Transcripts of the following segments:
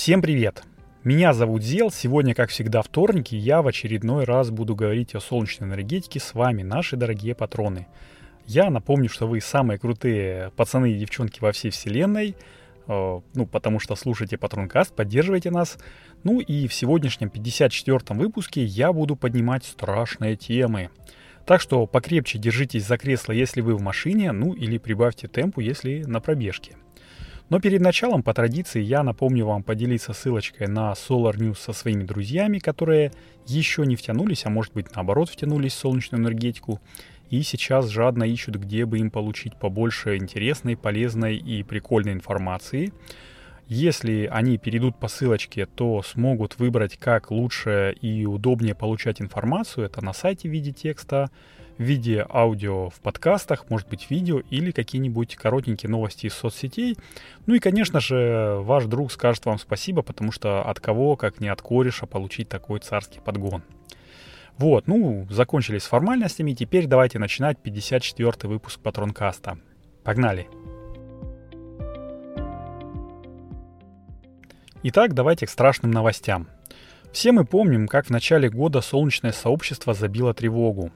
Всем привет! Меня зовут Зел. Сегодня, как всегда, вторник, и я в очередной раз буду говорить о солнечной энергетике с вами, наши дорогие патроны. Я напомню, что вы самые крутые пацаны и девчонки во всей вселенной, э, ну, потому что слушайте Патронкаст, поддерживайте нас. Ну и в сегодняшнем 54-м выпуске я буду поднимать страшные темы. Так что покрепче держитесь за кресло, если вы в машине, ну или прибавьте темпу, если на пробежке. Но перед началом, по традиции, я напомню вам поделиться ссылочкой на Solar News со своими друзьями, которые еще не втянулись, а может быть наоборот втянулись в солнечную энергетику, и сейчас жадно ищут, где бы им получить побольше интересной, полезной и прикольной информации. Если они перейдут по ссылочке, то смогут выбрать, как лучше и удобнее получать информацию. Это на сайте в виде текста, в виде аудио в подкастах, может быть видео или какие-нибудь коротенькие новости из соцсетей. Ну и, конечно же, ваш друг скажет вам спасибо, потому что от кого, как не от кореша, получить такой царский подгон. Вот, ну, закончились с формальностями, теперь давайте начинать 54 выпуск Патронкаста. Погнали! Итак, давайте к страшным новостям. Все мы помним, как в начале года солнечное сообщество забило тревогу.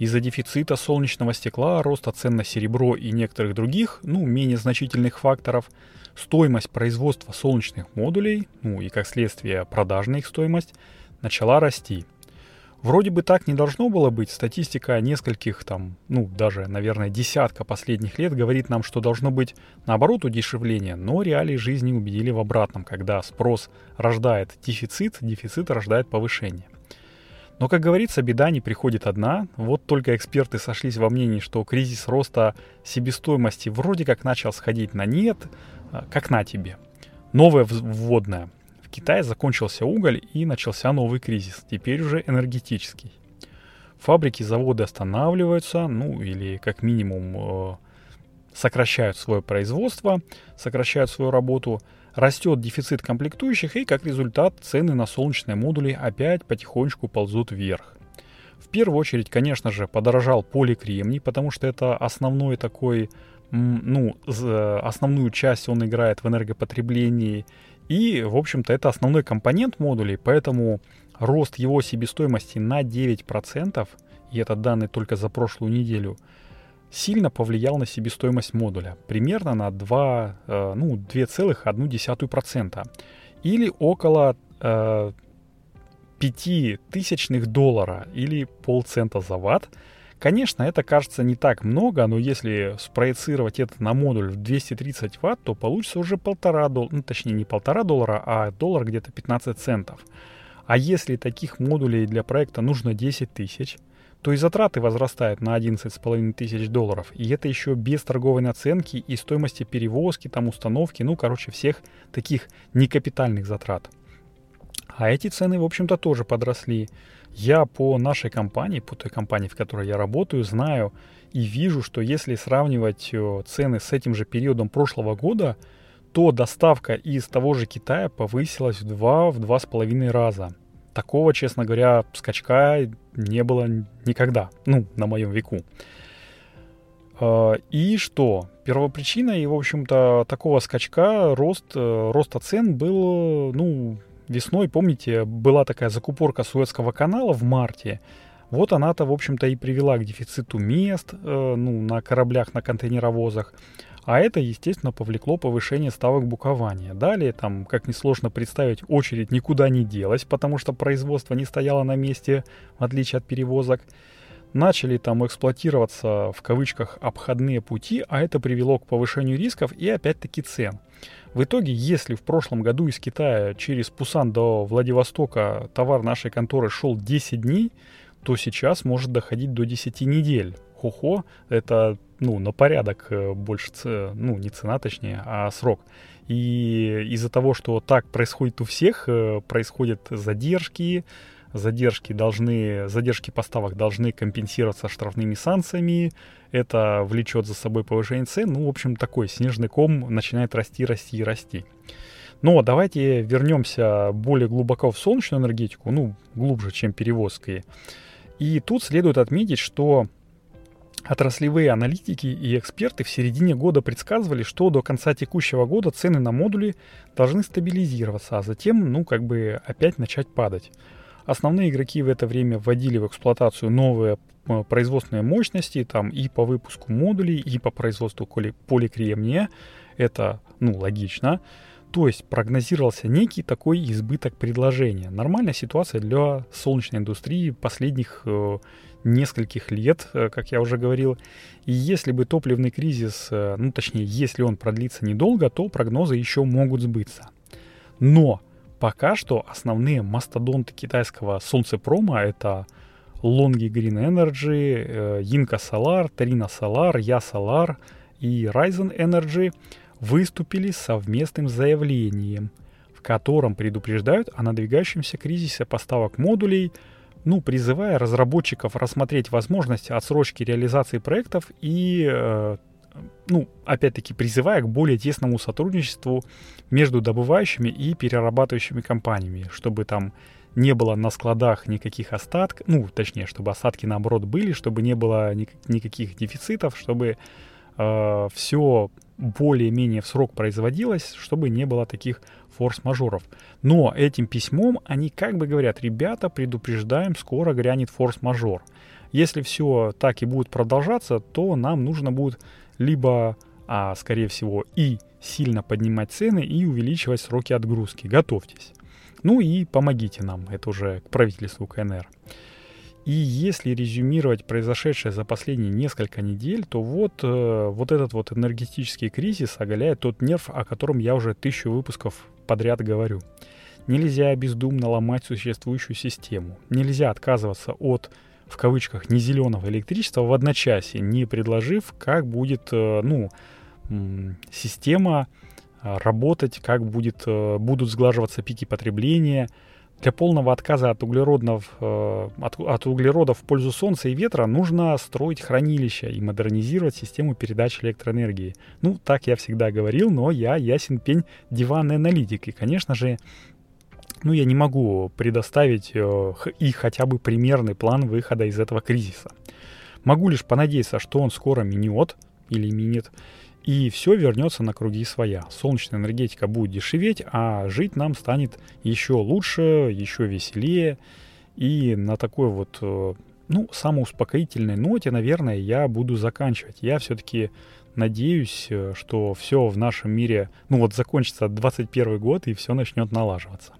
Из-за дефицита солнечного стекла, роста цен на серебро и некоторых других, ну, менее значительных факторов, стоимость производства солнечных модулей, ну и как следствие продажная их стоимость, начала расти. Вроде бы так не должно было быть. Статистика нескольких там, ну даже, наверное, десятка последних лет говорит нам, что должно быть наоборот удешевление, но реалии жизни убедили в обратном, когда спрос рождает дефицит, дефицит рождает повышение. Но, как говорится, беда не приходит одна. Вот только эксперты сошлись во мнении, что кризис роста себестоимости вроде как начал сходить на нет, а, как на тебе. Новое вводное. В Китае закончился уголь и начался новый кризис, теперь уже энергетический. Фабрики, заводы останавливаются, ну или как минимум э, сокращают свое производство, сокращают свою работу – Растет дефицит комплектующих и как результат цены на солнечные модули опять потихонечку ползут вверх. В первую очередь, конечно же, подорожал поликремний, потому что это основной такой, ну, основную часть он играет в энергопотреблении. И, в общем-то, это основной компонент модулей, поэтому рост его себестоимости на 9%, и это данные только за прошлую неделю – сильно повлиял на себестоимость модуля, примерно на 2, э, ну, 2,1%, или около э, 5 тысячных доллара или полцента за ватт. Конечно, это кажется не так много, но если спроецировать это на модуль в 230 ватт, то получится уже полтора доллара, ну, точнее не полтора доллара, а доллар где-то 15 центов. А если таких модулей для проекта нужно 10 тысяч, то и затраты возрастают на 11,5 тысяч долларов. И это еще без торговой наценки и стоимости перевозки, там установки, ну, короче, всех таких некапитальных затрат. А эти цены, в общем-то, тоже подросли. Я по нашей компании, по той компании, в которой я работаю, знаю и вижу, что если сравнивать э, цены с этим же периодом прошлого года, то доставка из того же Китая повысилась в 2-2,5 раза. Такого, честно говоря, скачка не было никогда, ну, на моем веку. А, и что? Первопричиной, в общем-то, такого скачка, рост, э, роста цен был, ну, весной, помните, была такая закупорка Суэцкого канала в марте. Вот она-то, в общем-то, и привела к дефициту мест, э, ну, на кораблях, на контейнеровозах. А это, естественно, повлекло повышение ставок букования. Далее, там, как несложно представить, очередь никуда не делась, потому что производство не стояло на месте, в отличие от перевозок. Начали там эксплуатироваться, в кавычках, обходные пути, а это привело к повышению рисков и опять-таки цен. В итоге, если в прошлом году из Китая через Пусан до Владивостока товар нашей конторы шел 10 дней, то сейчас может доходить до 10 недель. Хо-хо, это ну, на порядок э, больше, ну, не цена точнее, а срок. И из-за того, что так происходит у всех, э, происходят задержки, задержки должны, задержки поставок должны компенсироваться штрафными санкциями, это влечет за собой повышение цен, ну, в общем, такой снежный ком начинает расти, расти и расти. Но давайте вернемся более глубоко в солнечную энергетику, ну, глубже, чем перевозки. И тут следует отметить, что Отраслевые аналитики и эксперты в середине года предсказывали, что до конца текущего года цены на модули должны стабилизироваться, а затем, ну, как бы опять начать падать. Основные игроки в это время вводили в эксплуатацию новые э, производственные мощности там и по выпуску модулей, и по производству поликремния. Это, ну, логично. То есть прогнозировался некий такой избыток предложения. Нормальная ситуация для солнечной индустрии последних э, нескольких лет, э, как я уже говорил. И если бы топливный кризис, э, ну точнее, если он продлится недолго, то прогнозы еще могут сбыться. Но пока что основные мастодонты китайского солнцепрома это Longi Green Energy, Yinka Solar, Tarina Solar, Ya Solar и Ryzen Energy – выступили с совместным заявлением, в котором предупреждают о надвигающемся кризисе поставок модулей, ну, призывая разработчиков рассмотреть возможность отсрочки реализации проектов и, э, ну, опять-таки, призывая к более тесному сотрудничеству между добывающими и перерабатывающими компаниями, чтобы там не было на складах никаких остатков, ну, точнее, чтобы остатки наоборот были, чтобы не было никаких дефицитов, чтобы э, все более-менее в срок производилось, чтобы не было таких форс-мажоров. Но этим письмом они как бы говорят, ребята, предупреждаем, скоро грянет форс-мажор. Если все так и будет продолжаться, то нам нужно будет либо, а скорее всего, и сильно поднимать цены, и увеличивать сроки отгрузки. Готовьтесь. Ну и помогите нам, это уже к правительству КНР. И если резюмировать произошедшее за последние несколько недель, то вот, э, вот этот вот энергетический кризис оголяет тот нерв, о котором я уже тысячу выпусков подряд говорю. Нельзя бездумно ломать существующую систему. Нельзя отказываться от, в кавычках, не зеленого электричества в одночасье, не предложив, как будет, э, ну, система э, работать, как будет, э, будут сглаживаться пики потребления, для полного отказа от углеродов, э, от, от углерода в пользу солнца и ветра нужно строить хранилища и модернизировать систему передачи электроэнергии. Ну, так я всегда говорил, но я ясен пень диванный аналитик. И, конечно же, ну, я не могу предоставить э, и хотя бы примерный план выхода из этого кризиса. Могу лишь понадеяться, что он скоро минет или минет, и все вернется на круги своя. Солнечная энергетика будет дешеветь, а жить нам станет еще лучше, еще веселее. И на такой вот, э, ну, самоуспокоительной ноте, наверное, я буду заканчивать. Я все-таки надеюсь, э, что все в нашем мире, ну вот закончится 21 год и все начнет налаживаться.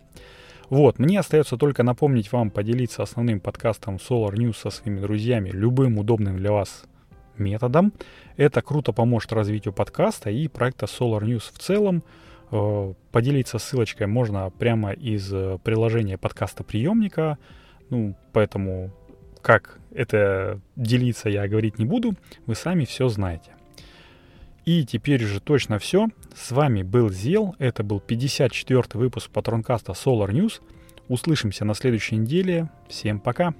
Вот, мне остается только напомнить вам поделиться основным подкастом Solar News со своими друзьями любым удобным для вас методом. Это круто поможет развитию подкаста и проекта Solar News в целом. Э, поделиться ссылочкой можно прямо из э, приложения подкаста приемника. Ну, поэтому как это делиться я говорить не буду, вы сами все знаете. И теперь уже точно все. С вами был Зел. Это был 54 выпуск патронкаста Solar News. Услышимся на следующей неделе. Всем пока.